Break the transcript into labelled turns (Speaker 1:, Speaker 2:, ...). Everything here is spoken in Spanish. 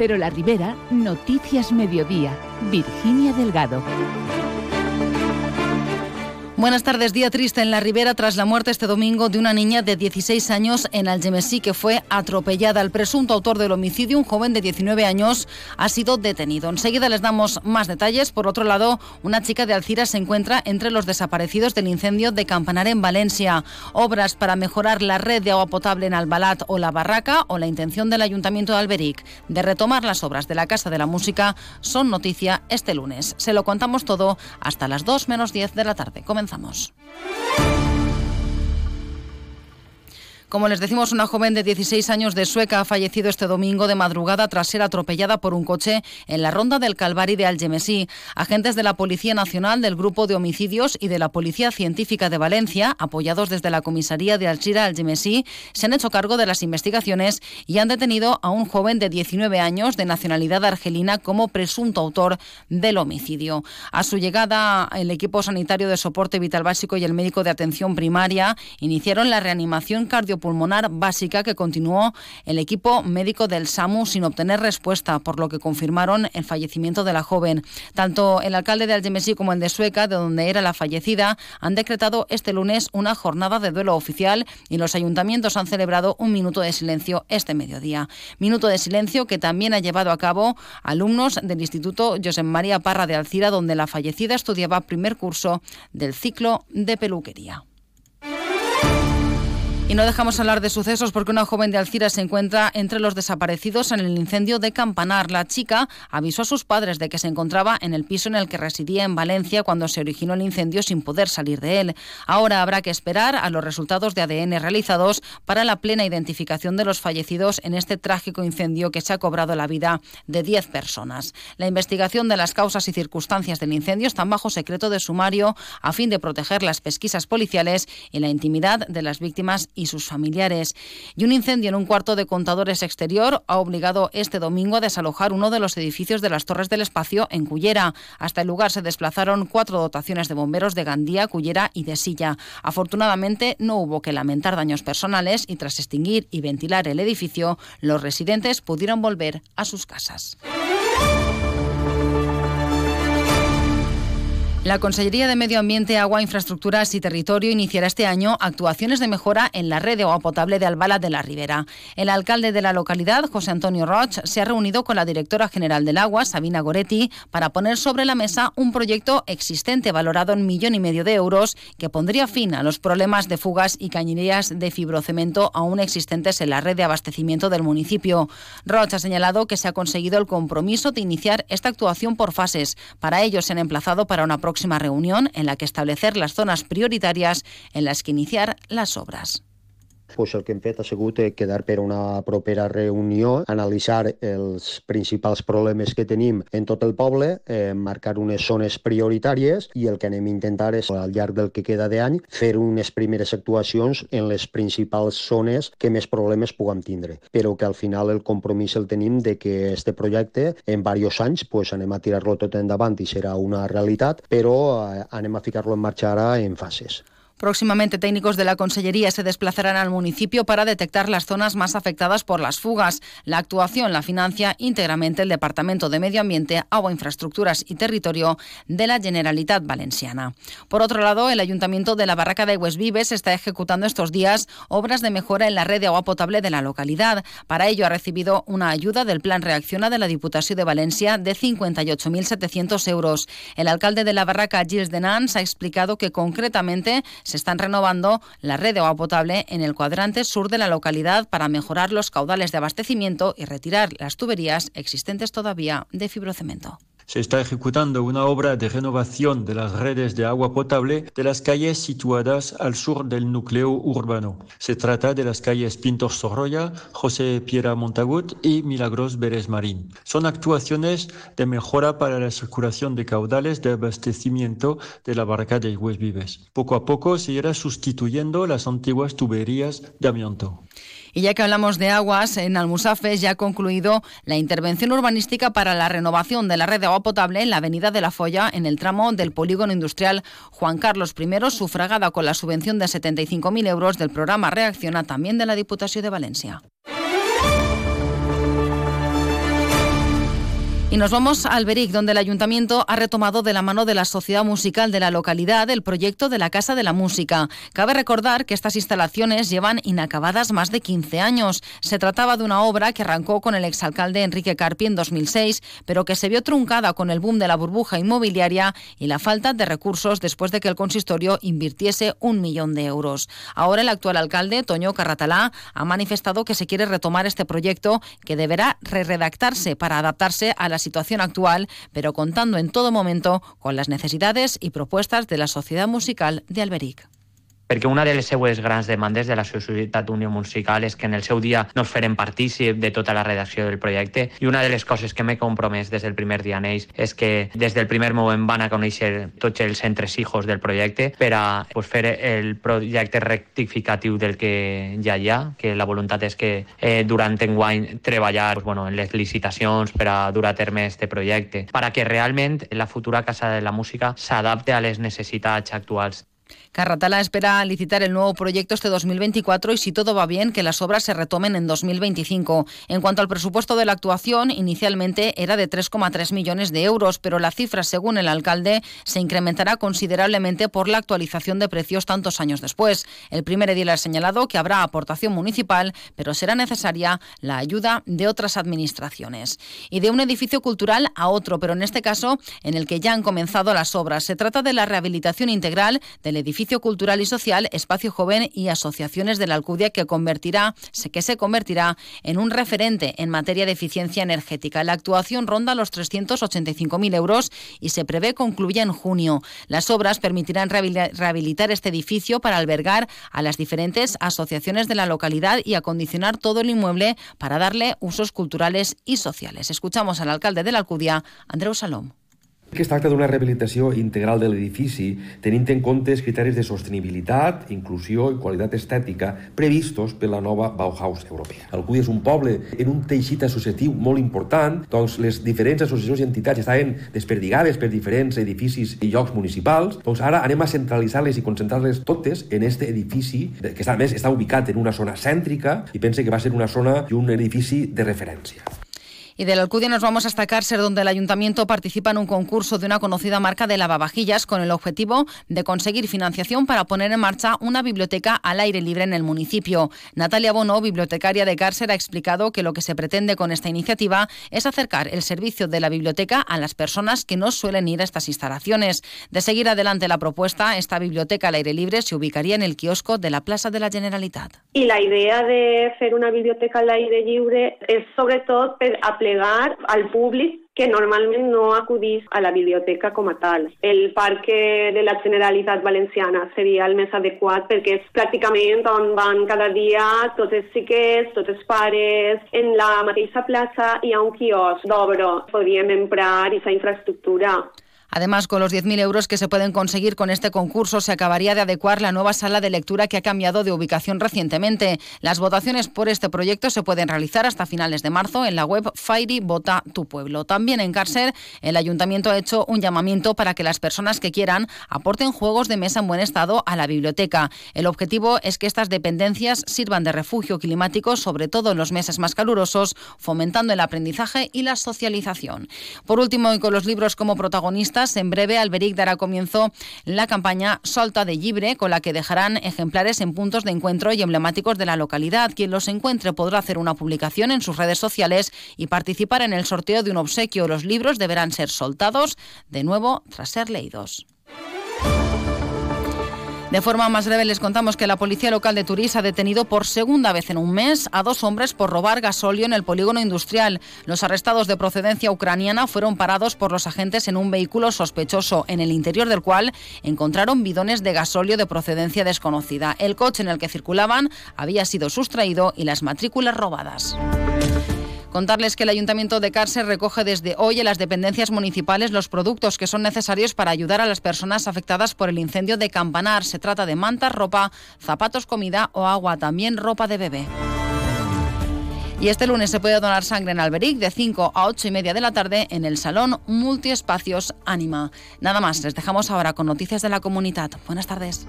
Speaker 1: Pero la Ribera, Noticias Mediodía, Virginia Delgado.
Speaker 2: Buenas tardes. Día triste en la Ribera tras la muerte este domingo de una niña de 16 años en Algemesí que fue atropellada. El presunto autor del homicidio, un joven de 19 años, ha sido detenido. Enseguida les damos más detalles. Por otro lado, una chica de Alcira se encuentra entre los desaparecidos del incendio de Campanar en Valencia. Obras para mejorar la red de agua potable en Albalat o La Barraca o la intención del Ayuntamiento de Alberic de retomar las obras de la Casa de la Música son noticia este lunes. Se lo contamos todo hasta las 2 menos 10 de la tarde. Comenzamos avanzamos. Como les decimos, una joven de 16 años de Sueca ha fallecido este domingo de madrugada tras ser atropellada por un coche en la ronda del Calvari de Algemesí. Agentes de la Policía Nacional, del Grupo de Homicidios y de la Policía Científica de Valencia, apoyados desde la comisaría de Alchira Algemesí, se han hecho cargo de las investigaciones y han detenido a un joven de 19 años de nacionalidad argelina como presunto autor del homicidio. A su llegada, el equipo sanitario de soporte vital básico y el médico de atención primaria iniciaron la reanimación cardiopulmonar pulmonar básica que continuó el equipo médico del SAMU sin obtener respuesta, por lo que confirmaron el fallecimiento de la joven. Tanto el alcalde de Algemesí como el de Sueca, de donde era la fallecida, han decretado este lunes una jornada de duelo oficial y los ayuntamientos han celebrado un minuto de silencio este mediodía. Minuto de silencio que también ha llevado a cabo alumnos del Instituto José María Parra de Alcira, donde la fallecida estudiaba primer curso del ciclo de peluquería. Y no dejamos hablar de sucesos porque una joven de Alcira se encuentra entre los desaparecidos en el incendio de Campanar. La chica avisó a sus padres de que se encontraba en el piso en el que residía en Valencia cuando se originó el incendio sin poder salir de él. Ahora habrá que esperar a los resultados de ADN realizados para la plena identificación de los fallecidos en este trágico incendio que se ha cobrado la vida de 10 personas. La investigación de las causas y circunstancias del incendio está bajo secreto de sumario a fin de proteger las pesquisas policiales y la intimidad de las víctimas sus familiares. Y un incendio en un cuarto de contadores exterior ha obligado este domingo a desalojar uno de los edificios de las Torres del Espacio en Cullera. Hasta el lugar se desplazaron cuatro dotaciones de bomberos de Gandía, Cullera y de Silla. Afortunadamente no hubo que lamentar daños personales y tras extinguir y ventilar el edificio, los residentes pudieron volver a sus casas. La Consellería de Medio Ambiente, Agua, Infraestructuras y Territorio iniciará este año actuaciones de mejora en la red de agua potable de Albala de la Ribera. El alcalde de la localidad, José Antonio Roch, se ha reunido con la directora general del agua, Sabina Goretti, para poner sobre la mesa un proyecto existente valorado en millón y medio de euros que pondría fin a los problemas de fugas y cañerías de fibrocemento aún existentes en la red de abastecimiento del municipio. Roch ha señalado que se ha conseguido el compromiso de iniciar esta actuación por fases. Para ello se han emplazado para una próxima reunión en la que establecer las zonas prioritarias en las que iniciar las obras.
Speaker 3: Pues el que hem fet ha sigut eh, quedar per una propera reunió, analitzar els principals problemes que tenim en tot el poble, eh, marcar unes zones prioritàries i el que anem a intentar és, al llarg del que queda d'any, fer unes primeres actuacions en les principals zones que més problemes puguem tindre. Però que al final el compromís el tenim de que este projecte en diversos anys pues, anem a tirar-lo tot endavant i serà una realitat, però eh, anem a ficar-lo en marxa ara en fases.
Speaker 2: Próximamente técnicos de la Consellería se desplazarán al municipio para detectar las zonas más afectadas por las fugas. La actuación la financia íntegramente el Departamento de Medio Ambiente, Agua, Infraestructuras y Territorio de la Generalitat Valenciana. Por otro lado, el Ayuntamiento de la Barraca de Huesvives está ejecutando estos días obras de mejora en la red de agua potable de la localidad. Para ello ha recibido una ayuda del Plan Reacciona de la Diputación de Valencia de 58.700 euros. El alcalde de la Barraca, Gilles Denans, ha explicado que concretamente se están renovando la red de agua potable en el cuadrante sur de la localidad para mejorar los caudales de abastecimiento y retirar las tuberías existentes todavía de fibrocemento
Speaker 4: se está ejecutando una obra de renovación de las redes de agua potable de las calles situadas al sur del núcleo urbano. Se trata de las calles Pintor Sorolla, José Piera Montagut y Milagros Beres Marín. Son actuaciones de mejora para la circulación de caudales de abastecimiento de la barca de Vives. Poco a poco se irá sustituyendo las antiguas tuberías de amianto.
Speaker 2: Y ya que hablamos de aguas, en Almusafes ya ha concluido la intervención urbanística para la renovación de la red de agua potable en la avenida de la Folla, en el tramo del polígono industrial Juan Carlos I, sufragada con la subvención de 75.000 euros del programa Reacciona también de la Diputación de Valencia. Y nos vamos a Alberic, donde el ayuntamiento ha retomado de la mano de la sociedad musical de la localidad el proyecto de la Casa de la Música. Cabe recordar que estas instalaciones llevan inacabadas más de 15 años. Se trataba de una obra que arrancó con el exalcalde Enrique Carpi en 2006, pero que se vio truncada con el boom de la burbuja inmobiliaria y la falta de recursos después de que el consistorio invirtiese un millón de euros. Ahora el actual alcalde, Toño Carratalá, ha manifestado que se quiere retomar este proyecto que deberá re-redactarse para adaptarse a la situación actual, pero contando en todo momento con las necesidades y propuestas de la sociedad musical de Alberic.
Speaker 5: Perquè una de les seues grans demandes de la Societat Unió Musical és que en el seu dia nos feren partícip de tota la redacció del projecte. I una de les coses que m'he compromès des del primer dia en ells és que des del primer moment van a conèixer tots els entresijos del projecte per a pues, fer el projecte rectificatiu del que ja hi ha, que la voluntat és que eh, durant enguany treballar pues, bueno, en les licitacions per a dur a terme este projecte, per a que realment la futura Casa de la Música s'adapte a les necessitats actuals
Speaker 2: Carratala espera licitar el nuevo proyecto este 2024 y si todo va bien, que las obras se retomen en 2025. En cuanto al presupuesto de la actuación, inicialmente era de 3,3 millones de euros, pero la cifra, según el alcalde, se incrementará considerablemente por la actualización de precios tantos años después. El primer edil ha señalado que habrá aportación municipal, pero será necesaria la ayuda de otras administraciones. Y de un edificio cultural a otro, pero en este caso en el que ya han comenzado las obras. Se trata de la rehabilitación integral del edificio cultural y social, espacio joven y asociaciones de la Alcudia que convertirá, que se convertirá en un referente en materia de eficiencia energética. La actuación ronda los 385.000 euros y se prevé concluya en junio. Las obras permitirán rehabilitar este edificio para albergar a las diferentes asociaciones de la localidad y acondicionar todo el inmueble para darle usos culturales y sociales. Escuchamos al alcalde de la Alcudia, Andreu Salom.
Speaker 6: Que es tracta d'una rehabilitació integral de l'edifici tenint en compte els criteris de sostenibilitat, inclusió i qualitat estètica previstos per la nova Bauhaus europea. El CUI és un poble en un teixit associatiu molt important, doncs les diferents associacions i entitats estaven desperdigades per diferents edificis i llocs municipals, doncs ara anem a centralitzar-les i concentrar-les totes en este edifici que a més està ubicat en una zona cèntrica i pense que va ser una zona i un edifici de referència.
Speaker 2: Y de la Alcudia nos vamos hasta Cárcer, donde el ayuntamiento participa en un concurso de una conocida marca de lavavajillas con el objetivo de conseguir financiación para poner en marcha una biblioteca al aire libre en el municipio. Natalia Bono, bibliotecaria de Cárcer, ha explicado que lo que se pretende con esta iniciativa es acercar el servicio de la biblioteca a las personas que no suelen ir a estas instalaciones. De seguir adelante la propuesta, esta biblioteca al aire libre se ubicaría en el kiosco de la Plaza de la Generalitat.
Speaker 7: Y la idea de hacer una biblioteca al aire libre es sobre todo plegar al públic que normalment no acudís a la biblioteca com a tal. El parc de la Generalitat Valenciana seria el més adequat perquè és pràcticament on van cada dia tots els xiquets, tots els pares. En la mateixa plaça hi ha un quiosc d'obra. Podríem emprar aquesta infraestructura.
Speaker 2: Además, con los 10.000 euros que se pueden conseguir con este concurso, se acabaría de adecuar la nueva sala de lectura que ha cambiado de ubicación recientemente. Las votaciones por este proyecto se pueden realizar hasta finales de marzo en la web Fairy Vota Tu Pueblo. También en Cárcer, el ayuntamiento ha hecho un llamamiento para que las personas que quieran aporten juegos de mesa en buen estado a la biblioteca. El objetivo es que estas dependencias sirvan de refugio climático, sobre todo en los meses más calurosos, fomentando el aprendizaje y la socialización. Por último, y con los libros como protagonistas, en breve, Alberic dará comienzo la campaña Solta de Libre, con la que dejarán ejemplares en puntos de encuentro y emblemáticos de la localidad. Quien los encuentre podrá hacer una publicación en sus redes sociales y participar en el sorteo de un obsequio. Los libros deberán ser soltados de nuevo tras ser leídos. De forma más breve les contamos que la Policía Local de Turís ha detenido por segunda vez en un mes a dos hombres por robar gasóleo en el polígono industrial. Los arrestados de procedencia ucraniana fueron parados por los agentes en un vehículo sospechoso, en el interior del cual encontraron bidones de gasóleo de procedencia desconocida. El coche en el que circulaban había sido sustraído y las matrículas robadas. Contarles que el Ayuntamiento de Cárcel recoge desde hoy en las dependencias municipales los productos que son necesarios para ayudar a las personas afectadas por el incendio de Campanar. Se trata de mantas, ropa, zapatos, comida o agua, también ropa de bebé. Y este lunes se puede donar sangre en Alberic de 5 a 8 y media de la tarde en el Salón Multiespacios Anima. Nada más, les dejamos ahora con noticias de la comunidad. Buenas tardes.